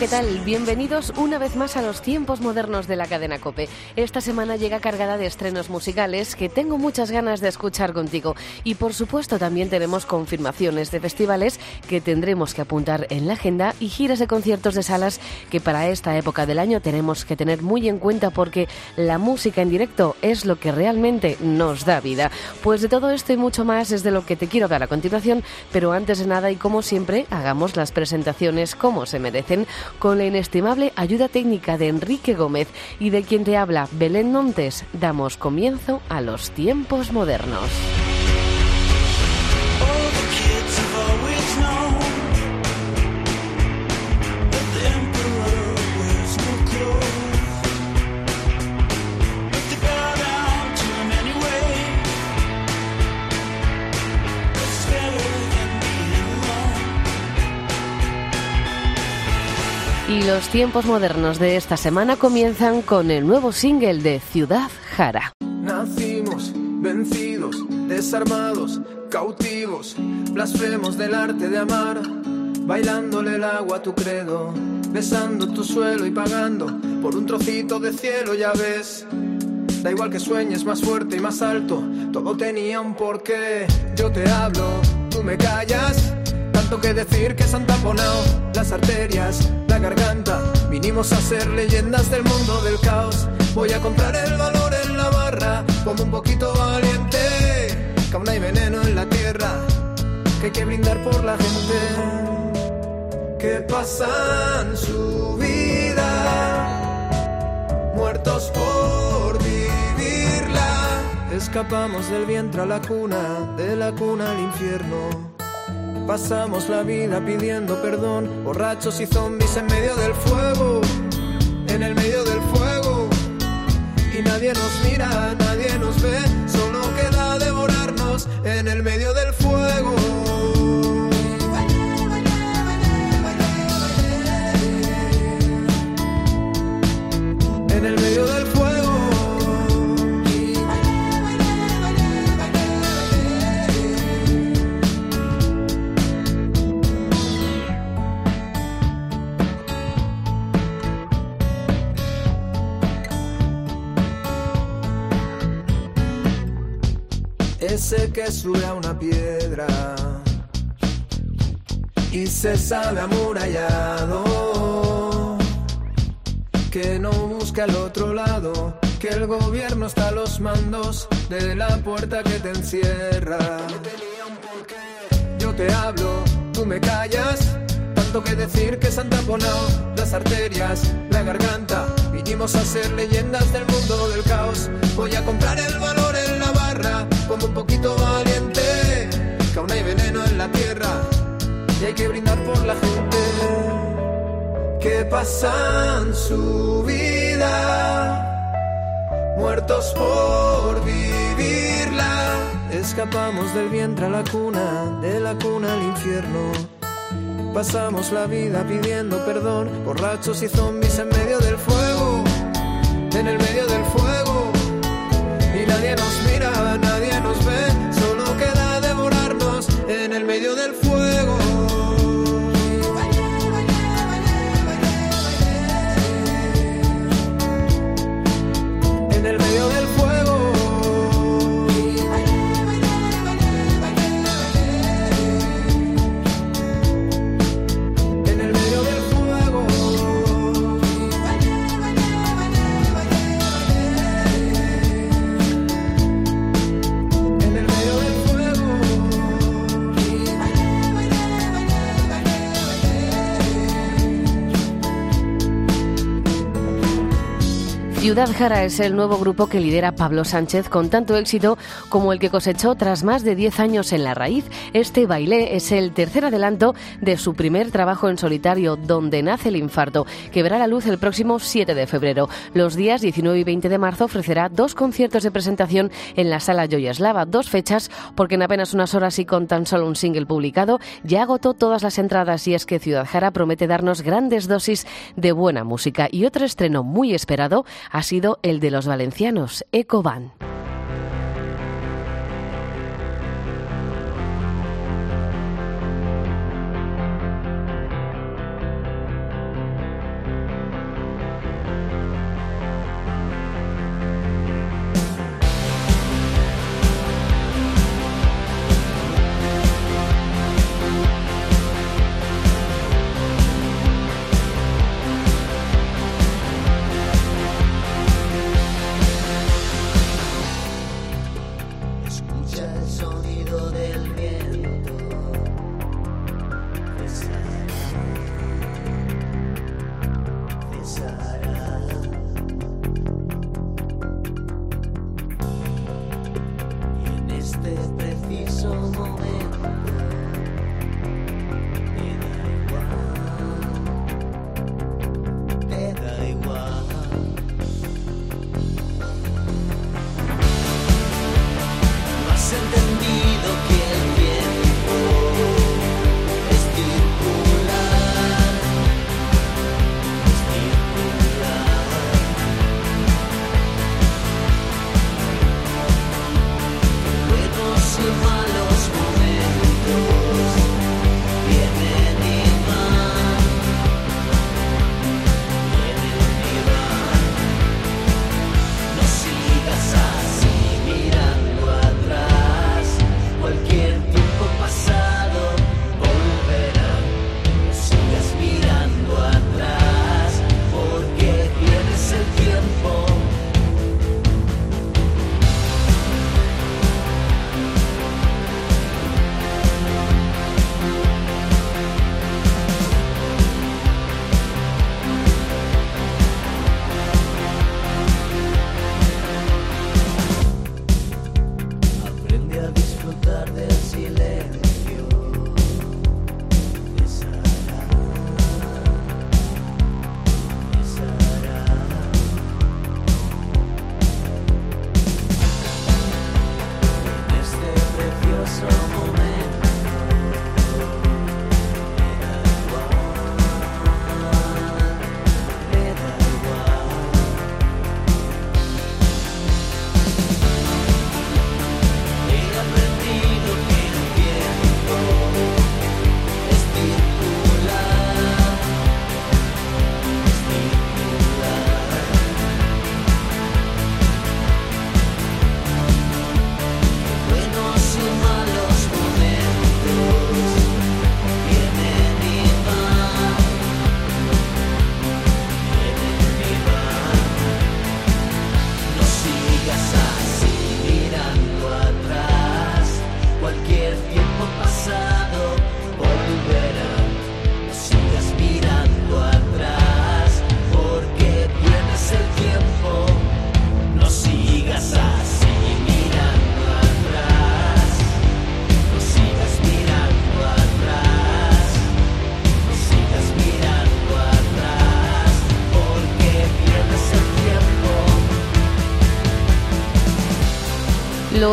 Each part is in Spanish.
¿Qué tal? Bienvenidos una vez más a los tiempos modernos de la cadena Cope. Esta semana llega cargada de estrenos musicales que tengo muchas ganas de escuchar contigo. Y por supuesto también tenemos confirmaciones de festivales que tendremos que apuntar en la agenda y giras de conciertos de salas que para esta época del año tenemos que tener muy en cuenta porque la música en directo es lo que realmente nos da vida. Pues de todo esto y mucho más es de lo que te quiero dar a continuación, pero antes de nada y como siempre, hagamos las presentaciones como se merecen con la inestimable ayuda técnica de Enrique Gómez y de quien te habla Belén Montes, damos comienzo a los tiempos modernos. Los tiempos modernos de esta semana comienzan con el nuevo single de Ciudad Jara. Nacimos vencidos, desarmados, cautivos, blasfemos del arte de amar, bailándole el agua a tu credo, besando tu suelo y pagando por un trocito de cielo, ya ves. Da igual que sueñes más fuerte y más alto, todo tenía un porqué. Yo te hablo, tú me callas que decir que se han taponado las arterias, la garganta. Vinimos a ser leyendas del mundo del caos. Voy a comprar el valor en la barra, como un poquito valiente. Que aún hay veneno en la tierra, que hay que brindar por la gente. Que pasan su vida, muertos por vivirla. Escapamos del vientre a la cuna, de la cuna al infierno. Pasamos la vida pidiendo perdón, borrachos y zombies en medio del fuego, en el medio del fuego. Y nadie nos mira, nadie nos ve, solo queda devorarnos en el medio del fuego. En el medio del ese que sube a una piedra y se sabe amurallado que no busca al otro lado que el gobierno está a los mandos de la puerta que te encierra. Yo te hablo tú me callas tanto que decir que se han taponado las arterias la garganta vinimos a ser leyendas del mundo del caos voy a comprar el valor en la barra como un poquito valiente, que aún hay veneno en la tierra y hay que brindar por la gente que pasan su vida, muertos por vivirla. Escapamos del vientre a la cuna, de la cuna al infierno. Pasamos la vida pidiendo perdón, borrachos y zombies en medio del fuego, en el medio del fuego. Y nadie nos mira, nadie nos ve, Ciudad Jara es el nuevo grupo que lidera Pablo Sánchez con tanto éxito como el que cosechó tras más de 10 años en la raíz. Este baile es el tercer adelanto de su primer trabajo en solitario, Donde nace el infarto, que verá la luz el próximo 7 de febrero. Los días 19 y 20 de marzo ofrecerá dos conciertos de presentación en la sala Joyaslava, dos fechas porque en apenas unas horas y con tan solo un single publicado ya agotó todas las entradas y es que Ciudad Jara promete darnos grandes dosis de buena música y otro estreno muy esperado ha sido el de los valencianos, Ecoban.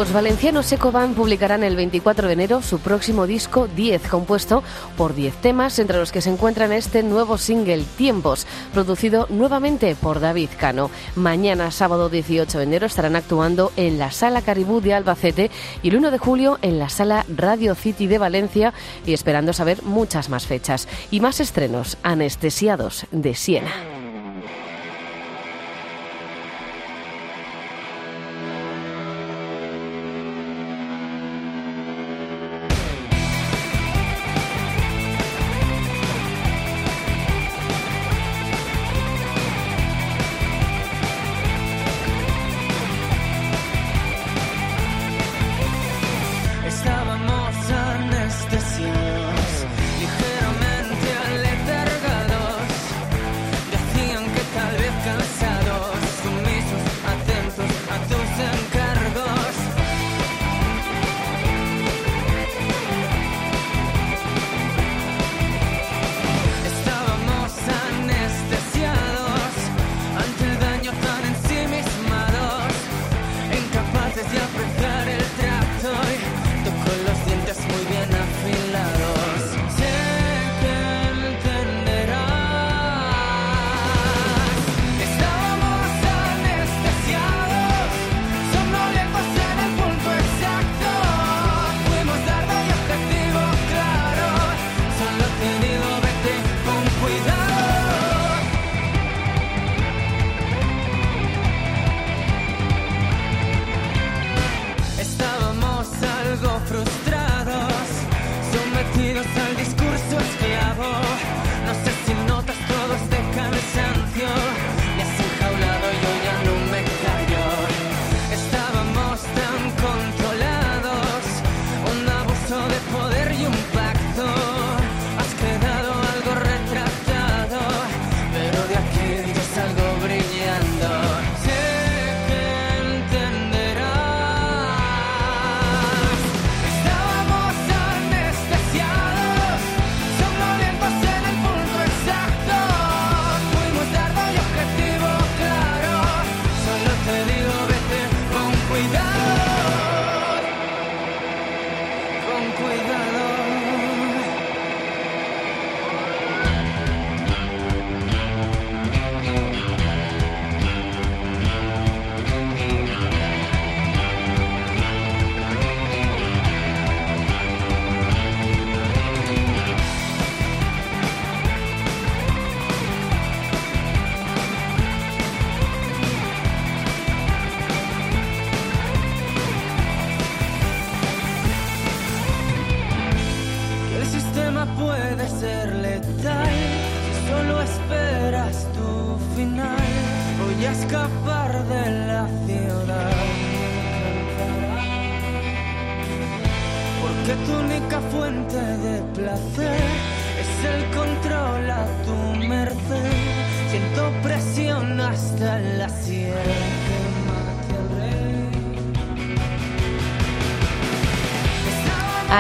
Los valencianos Ecoban publicarán el 24 de enero su próximo disco 10, compuesto por 10 temas, entre los que se encuentran este nuevo single Tiempos, producido nuevamente por David Cano. Mañana, sábado 18 de enero, estarán actuando en la Sala Caribú de Albacete y el 1 de julio en la Sala Radio City de Valencia y esperando saber muchas más fechas y más estrenos anestesiados de Siena.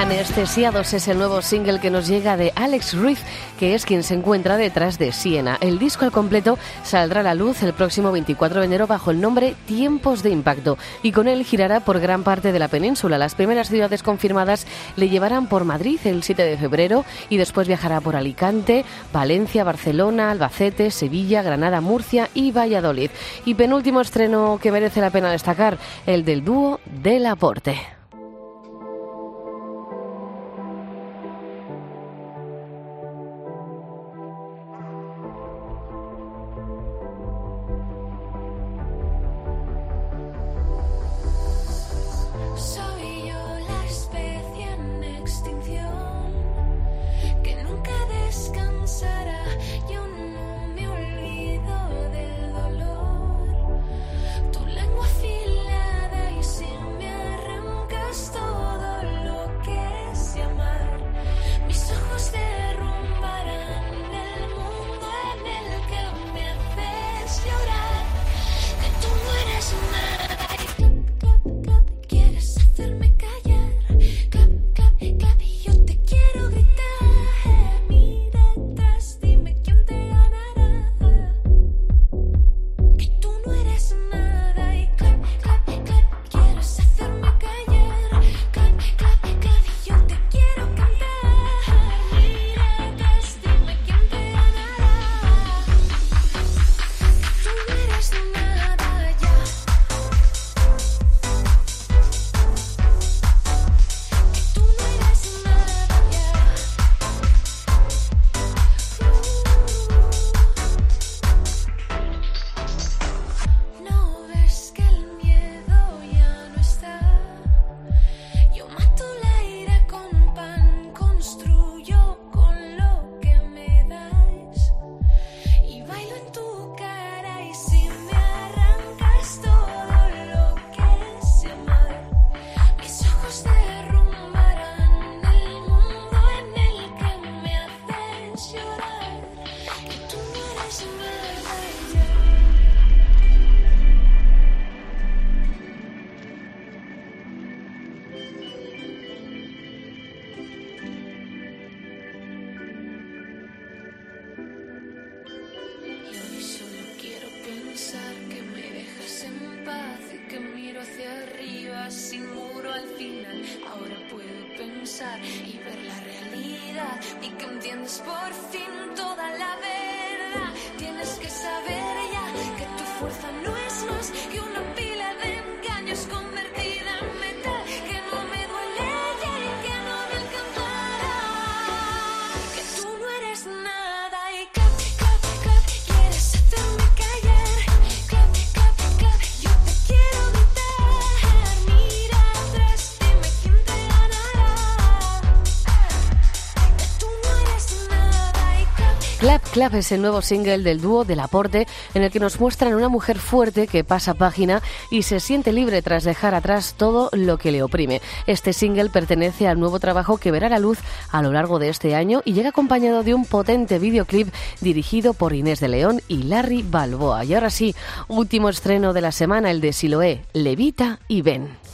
Anestesiados es el nuevo single que nos llega de Alex Ruiz, que es quien se encuentra detrás de Siena. El disco al completo saldrá a la luz el próximo 24 de enero bajo el nombre Tiempos de Impacto y con él girará por gran parte de la península. Las primeras ciudades confirmadas le llevarán por Madrid el 7 de febrero y después viajará por Alicante, Valencia, Barcelona, Albacete, Sevilla, Granada, Murcia y Valladolid. Y penúltimo estreno que merece la pena destacar, el del dúo Del Aporte. Clap, Clap es el nuevo single del dúo del aporte en el que nos muestran una mujer fuerte que pasa página y se siente libre tras dejar atrás todo lo que le oprime. Este single pertenece al nuevo trabajo que verá la luz a lo largo de este año y llega acompañado de un potente videoclip dirigido por Inés de León y Larry Balboa. Y ahora sí, último estreno de la semana, el de Siloé, Levita y Ben.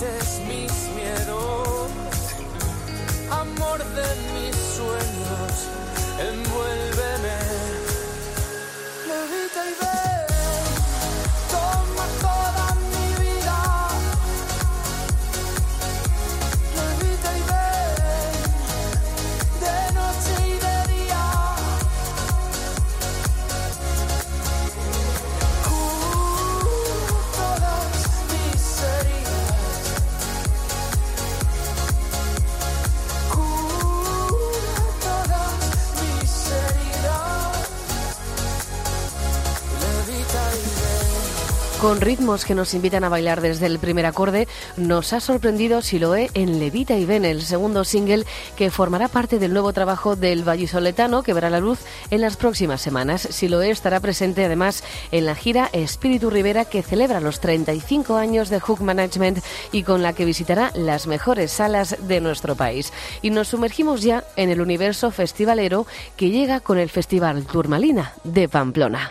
Derrites mis Con ritmos que nos invitan a bailar desde el primer acorde, nos ha sorprendido Siloé en Levita y Ven, el segundo single que formará parte del nuevo trabajo del vallisoletano que verá la luz en las próximas semanas. Siloé estará presente además en la gira Espíritu Rivera que celebra los 35 años de Hook Management y con la que visitará las mejores salas de nuestro país. Y nos sumergimos ya en el universo festivalero que llega con el Festival Turmalina de Pamplona.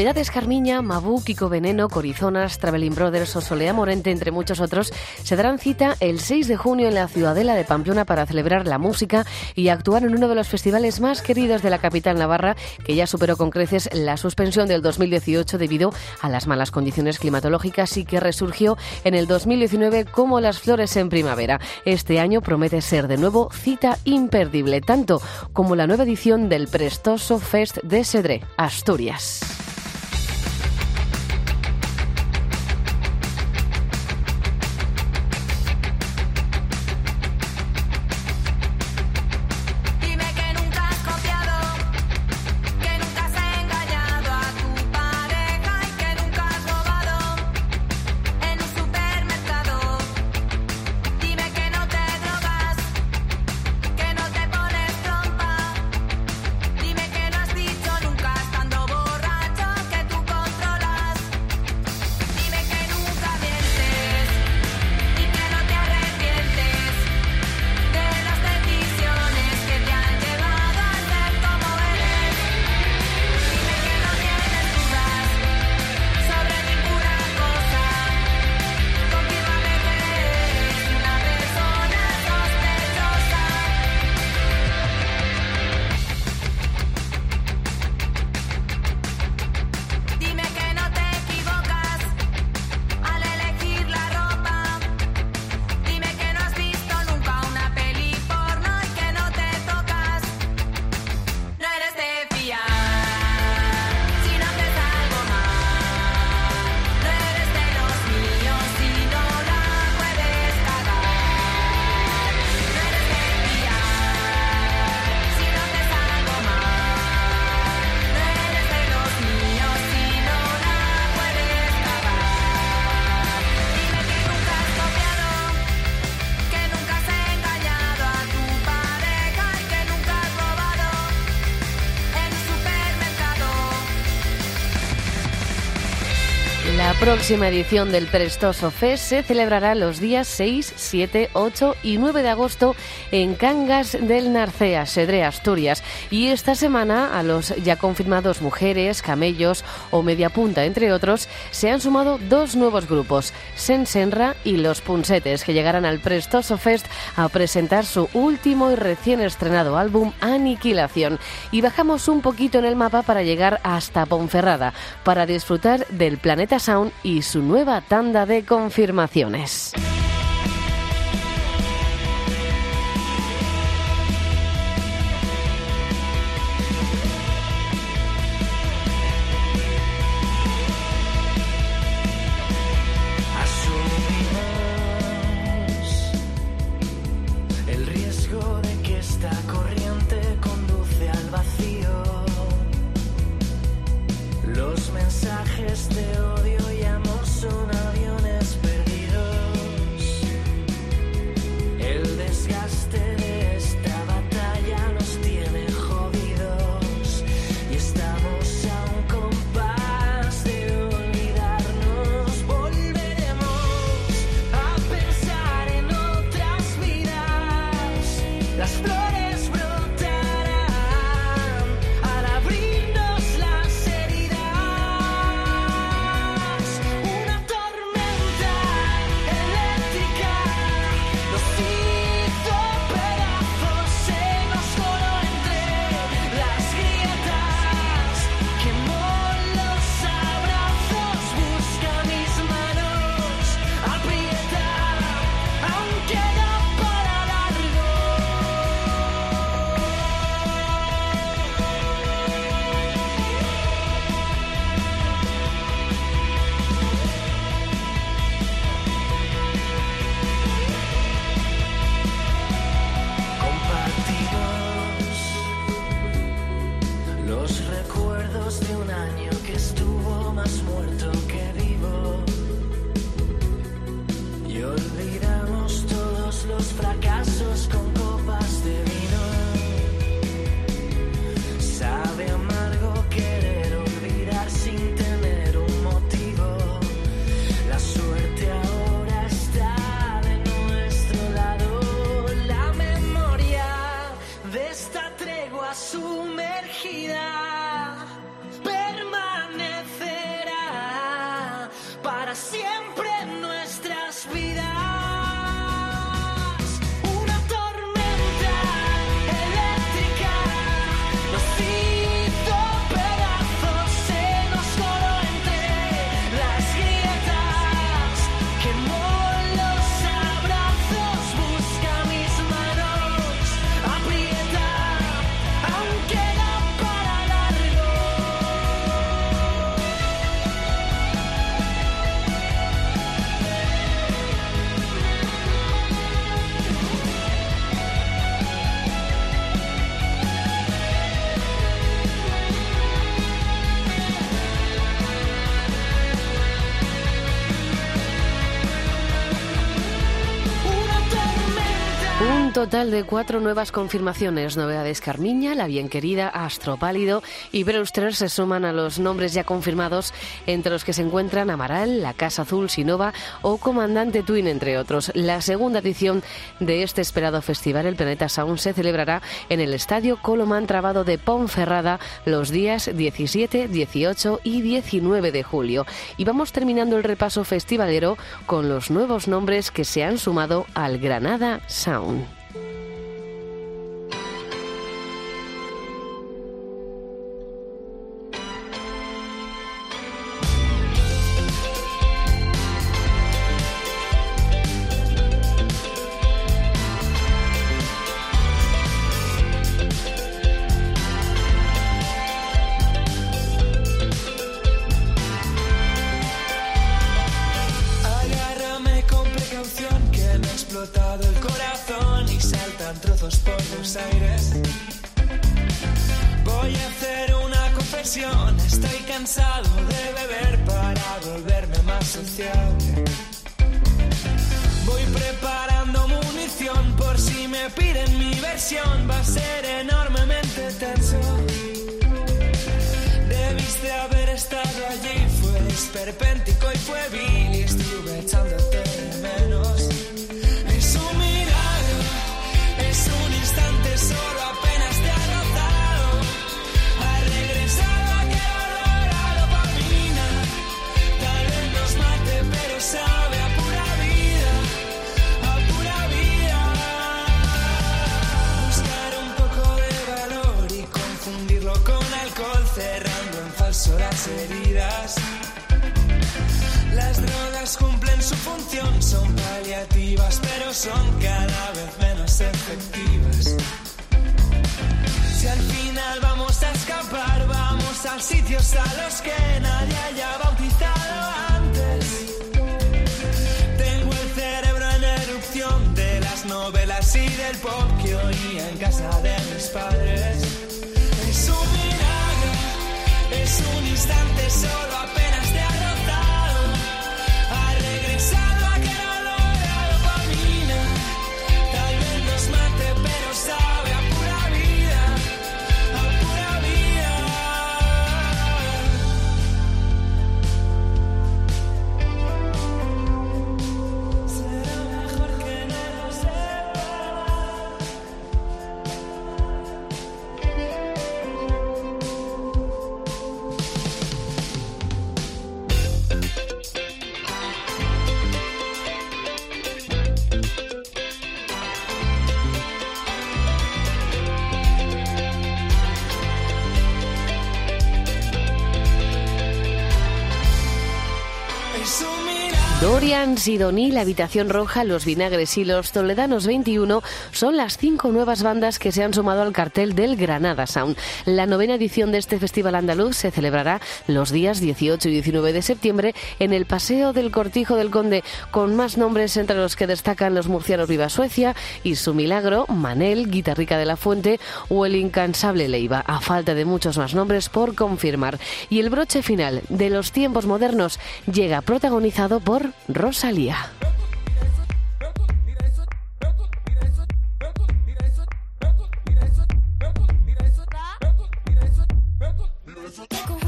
Novedades Carmiña, Mabú, Kiko Veneno, Corizonas, Traveling Brothers o Solea Morente, entre muchos otros, se darán cita el 6 de junio en la Ciudadela de Pamplona para celebrar la música y actuar en uno de los festivales más queridos de la capital navarra, que ya superó con creces la suspensión del 2018 debido a las malas condiciones climatológicas y que resurgió en el 2019 como las flores en primavera. Este año promete ser de nuevo cita imperdible, tanto como la nueva edición del prestoso Fest de Sedré, Asturias. Próxima edición del Prestoso Fest se celebrará los días 6, 7, 8 y 9 de agosto en Cangas del Narcea, Sedre, Asturias. Y esta semana a los ya confirmados Mujeres, Camellos o Mediapunta, entre otros, se han sumado dos nuevos grupos, Sensenra y Los Punsetes, que llegarán al Prestoso Fest a presentar su último y recién estrenado álbum Aniquilación. Y bajamos un poquito en el mapa para llegar hasta Ponferrada, para disfrutar del Planeta Sound y su nueva tanda de confirmaciones. Total de cuatro nuevas confirmaciones. Novedades Carmiña, La Bien Querida, Astro Pálido y Brewster se suman a los nombres ya confirmados, entre los que se encuentran Amaral, La Casa Azul, Sinova o Comandante Twin, entre otros. La segunda edición de este esperado festival, el Planeta Sound, se celebrará en el Estadio Colomán Trabado de Ponferrada los días 17, 18 y 19 de julio. Y vamos terminando el repaso festivalero con los nuevos nombres que se han sumado al Granada Sound. Explotado el corazón y saltan trozos por los aires. Voy a hacer una confesión, estoy cansado de beber para volverme más sociable. Voy preparando munición por si me piden mi versión, va a ser enormemente tenso. Debiste haber estado allí, fue esperpéntico y pueblil y estuve echándote las heridas. Las drogas cumplen su función, son paliativas, pero son cada vez menos efectivas. Si al final vamos a escapar, vamos a sitios a los que nadie haya bautizado antes. Tengo el cerebro en erupción de las novelas y del pop que oía en casa de mis padres. Es un es un instante solo apenas te Dorian, Sidoní, La Habitación Roja, Los Vinagres y Los Toledanos 21 son las cinco nuevas bandas que se han sumado al cartel del Granada Sound. La novena edición de este festival andaluz se celebrará los días 18 y 19 de septiembre en el Paseo del Cortijo del Conde, con más nombres entre los que destacan los murcianos Viva Suecia y Su Milagro, Manel, Guitarrica de la Fuente o el incansable Leiva, a falta de muchos más nombres por confirmar. Y el broche final de los tiempos modernos llega protagonizado por Rosalía.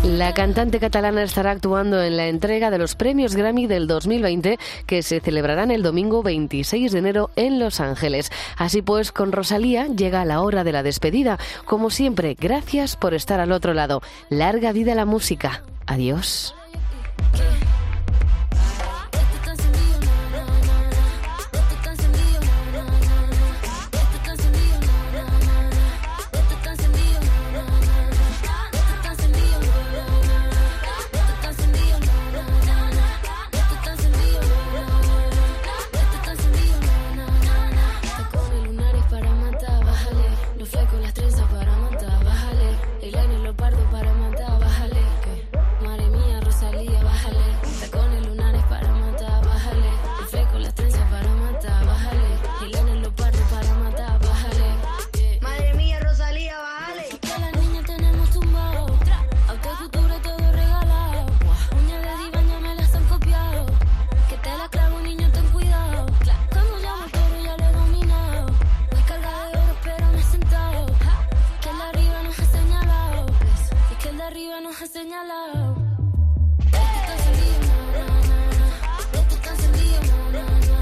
La cantante catalana estará actuando en la entrega de los premios Grammy del 2020 que se celebrarán el domingo 26 de enero en Los Ángeles. Así pues, con Rosalía llega la hora de la despedida. Como siempre, gracias por estar al otro lado. Larga vida la música. Adiós. Nos ha señalado. Esto está encendido, na, na, na. Esto está encendido, na, na, na,